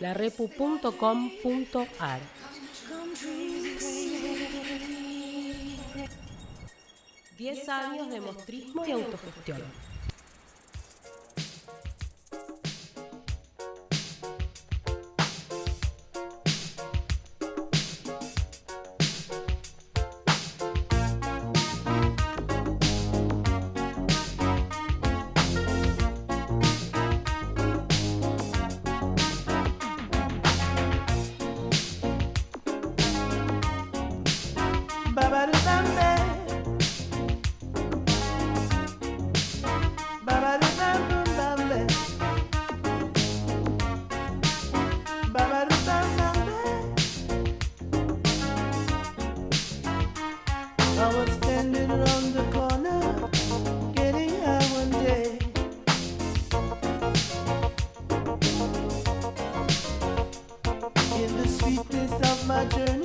larepu.com.ar. Diez años de mostrismo y autogestión. Roger.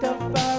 the fire.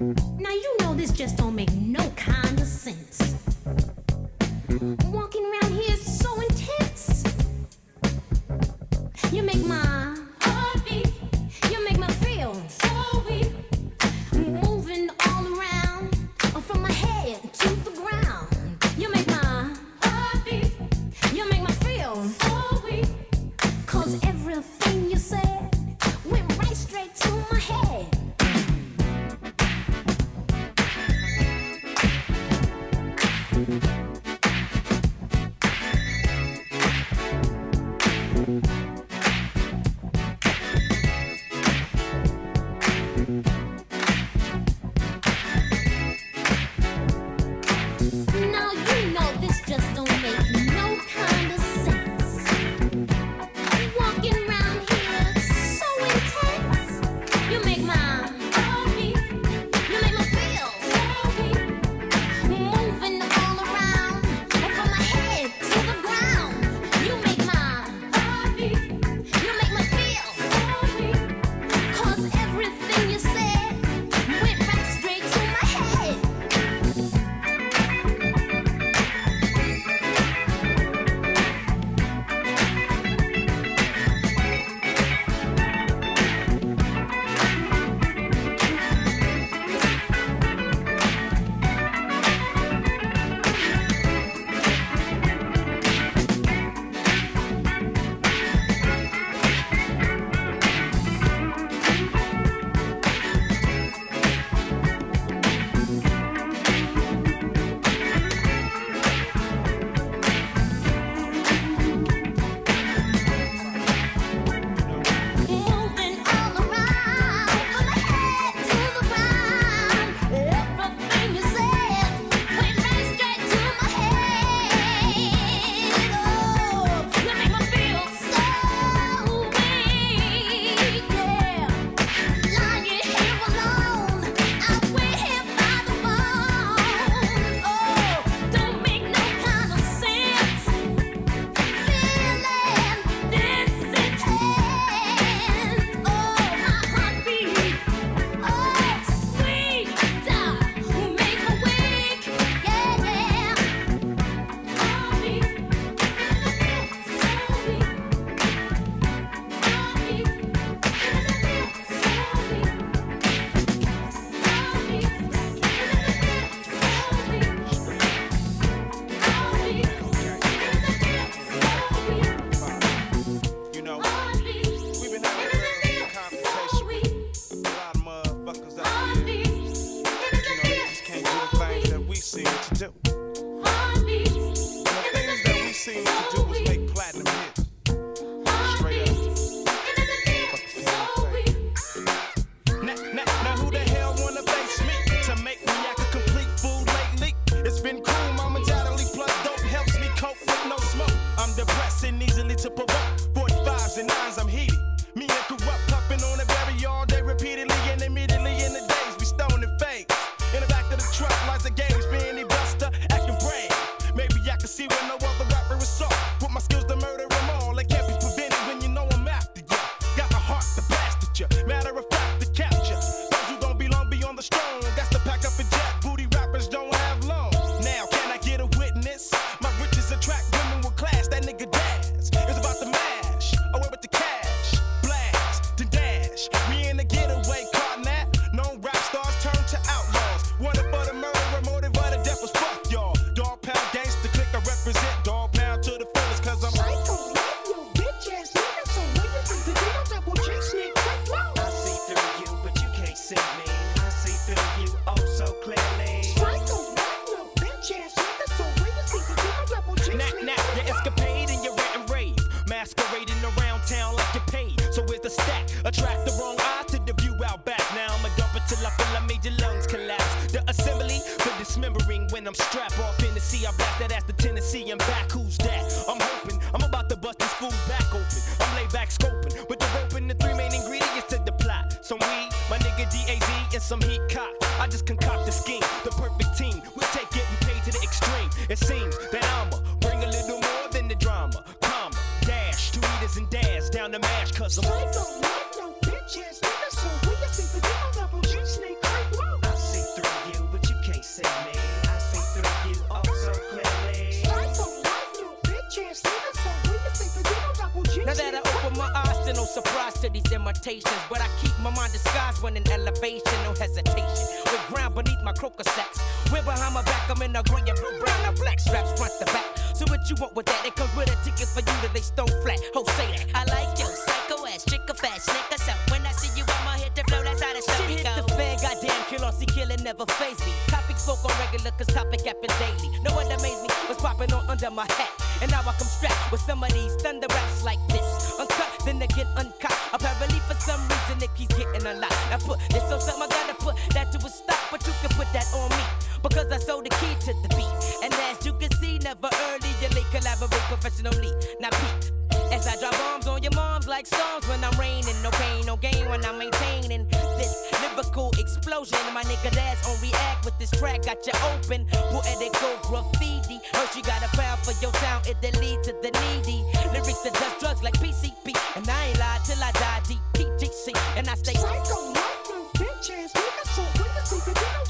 Now you know this just don't make no kind of sense. Walking around here is so intense. You make my but him can't beneath my crocus sacks. We're behind my back, I'm in a gray and blue, brown, and black straps front to back. So what you want with that? It comes with a ticket for you that they stone flat. Ho, say that. I like your psycho ass, trick a fast, nigga. So when I see you, I'ma hit the flow. That's how the story hit the fan, goddamn, kill or see killing never phase me. Topic spoke on regular, cause topic happen daily. No one amazed me was popping on under my hat. And now I come strapped with some of these thunder raps like this. Uncut, then again uncut. Apparently for some reason it keeps getting a lot. Now put this on something, I gotta put that to a stop. But you can put that on me. Because I sold the key to the beat. And as you can see, never early, you late collaborate professionally. Now peep. As I drop bombs on your moms like songs when I'm raining. No pain, no gain when I'm maintaining this lyrical explosion. My nigga that's on react with this track got you open. Poetical graffiti. Heard you got a pound for your town, it the lead to the needy. Lyrics that does drugs like PCP. And I ain't lied till I die deep. PGC. And I stay. Psycho, like no bitch ass nigga. So when you see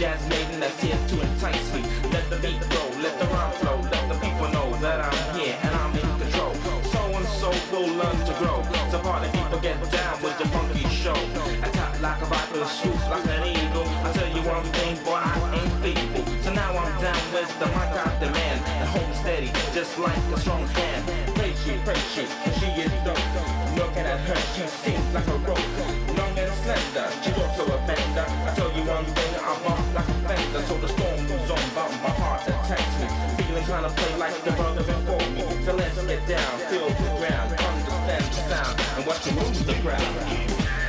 jazz maiden that's here to entice me. Let the beat go, let the rhyme flow, let the people know that I'm here and I'm in control. So and so will learn to grow. So party people get down with the funky show. Attack like a viper, swoop like an eagle. I tell you one thing, boy, I ain't feeble. So now I'm down with the mic I demand. And hold steady, just like a strong hand. Praise she, praise she, she is dope. Looking at her, she seems like a rope. She's also a bender. I tell you one thing, I'm off like a fender. So the storm moves on, but my heart attacks me. Feeling kinda play like the brother before me. So let's get down, feel the ground, understand the sound, and watch the move the crowd.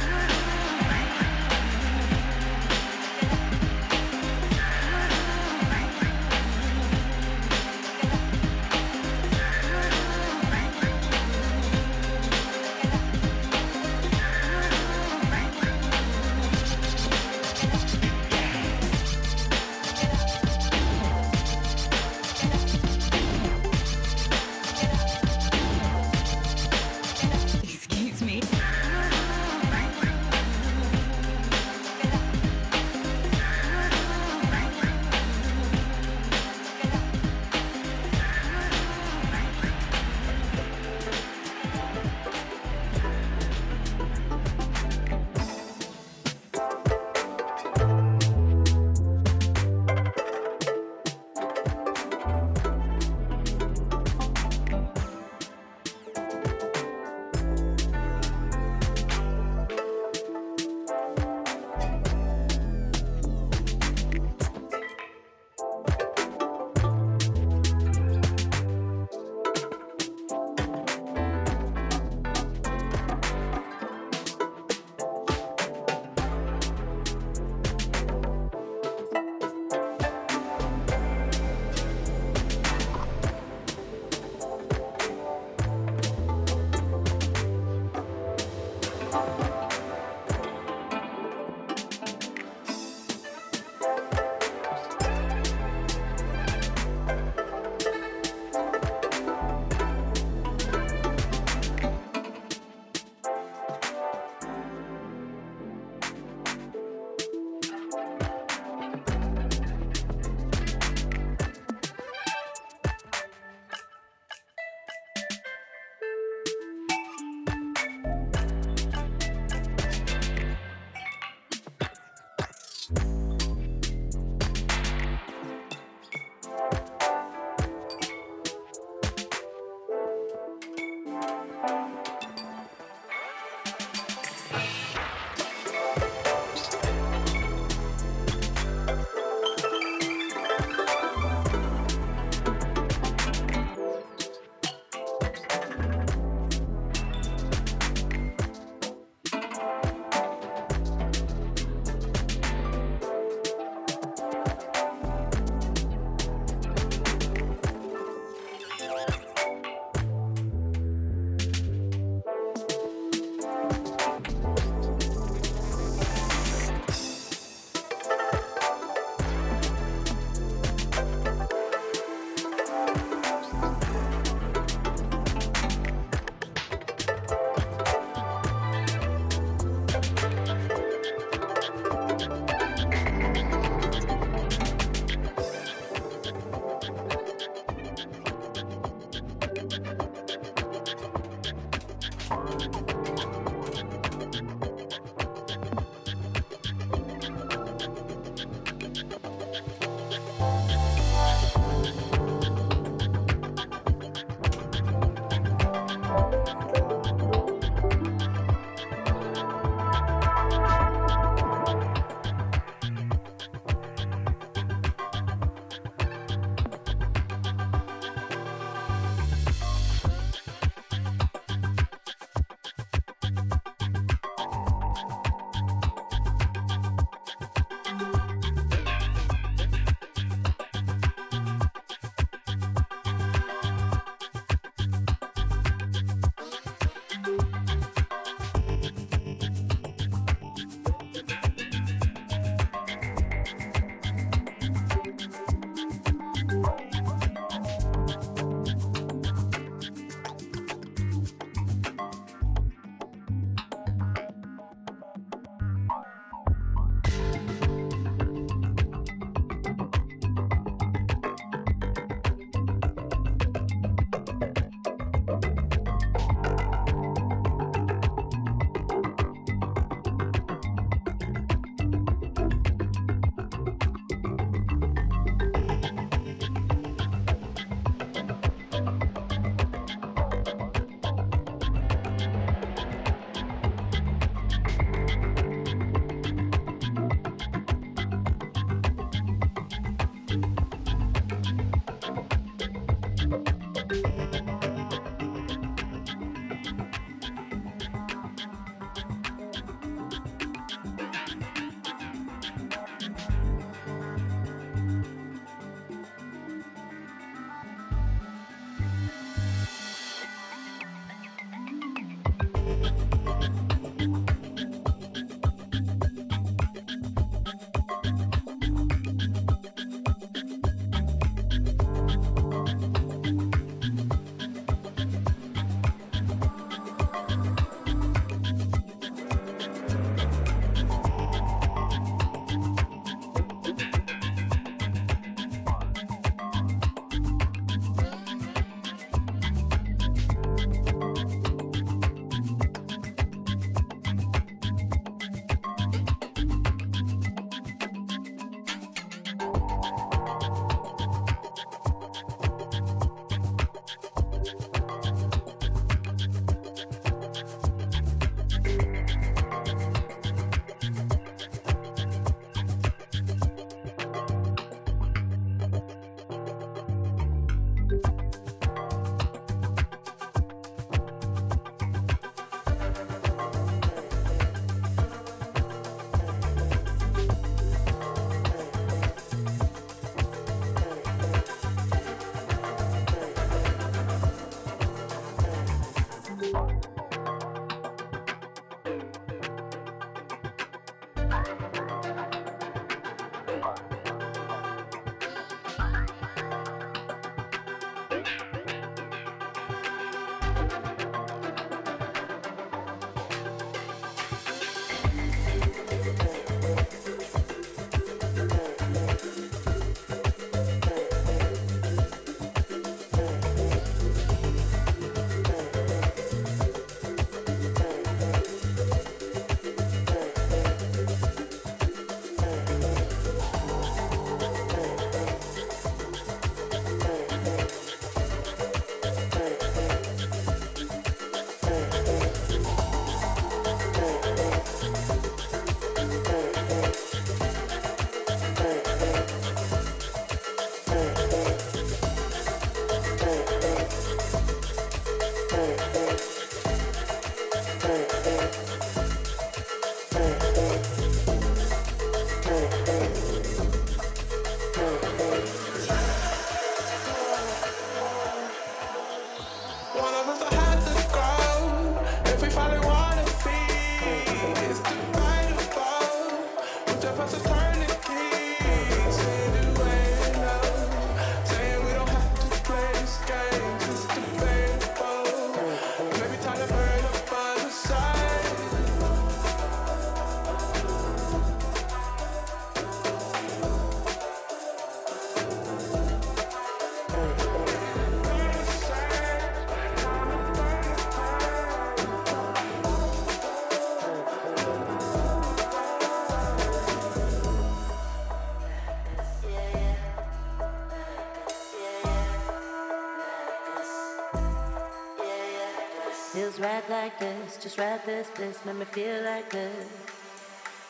Just ride this bliss, make me feel like this.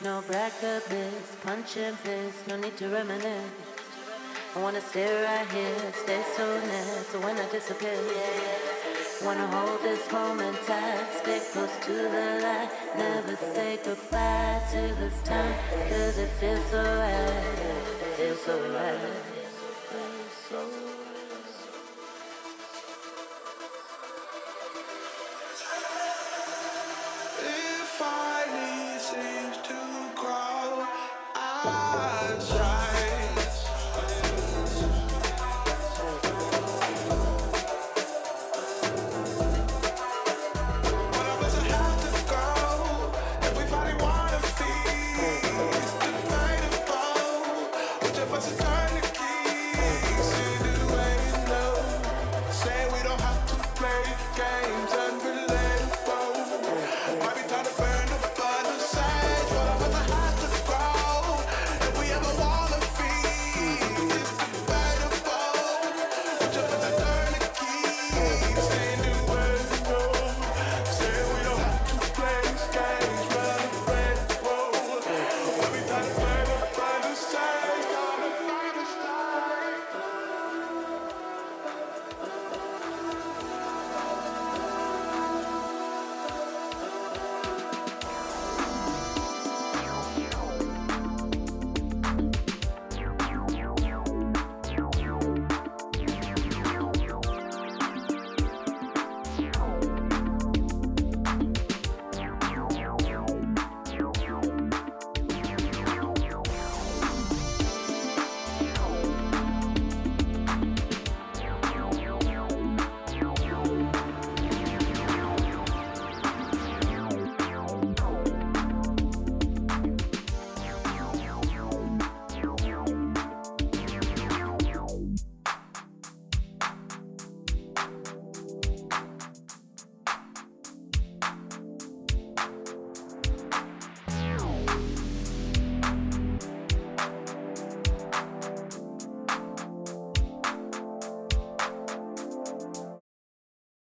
No brag up bliss, punch and fist, no need to reminisce. I wanna stay right here, stay so near, so when I disappear, wanna hold this moment tight, stay close to the light, never say goodbye to this time, cause it feels so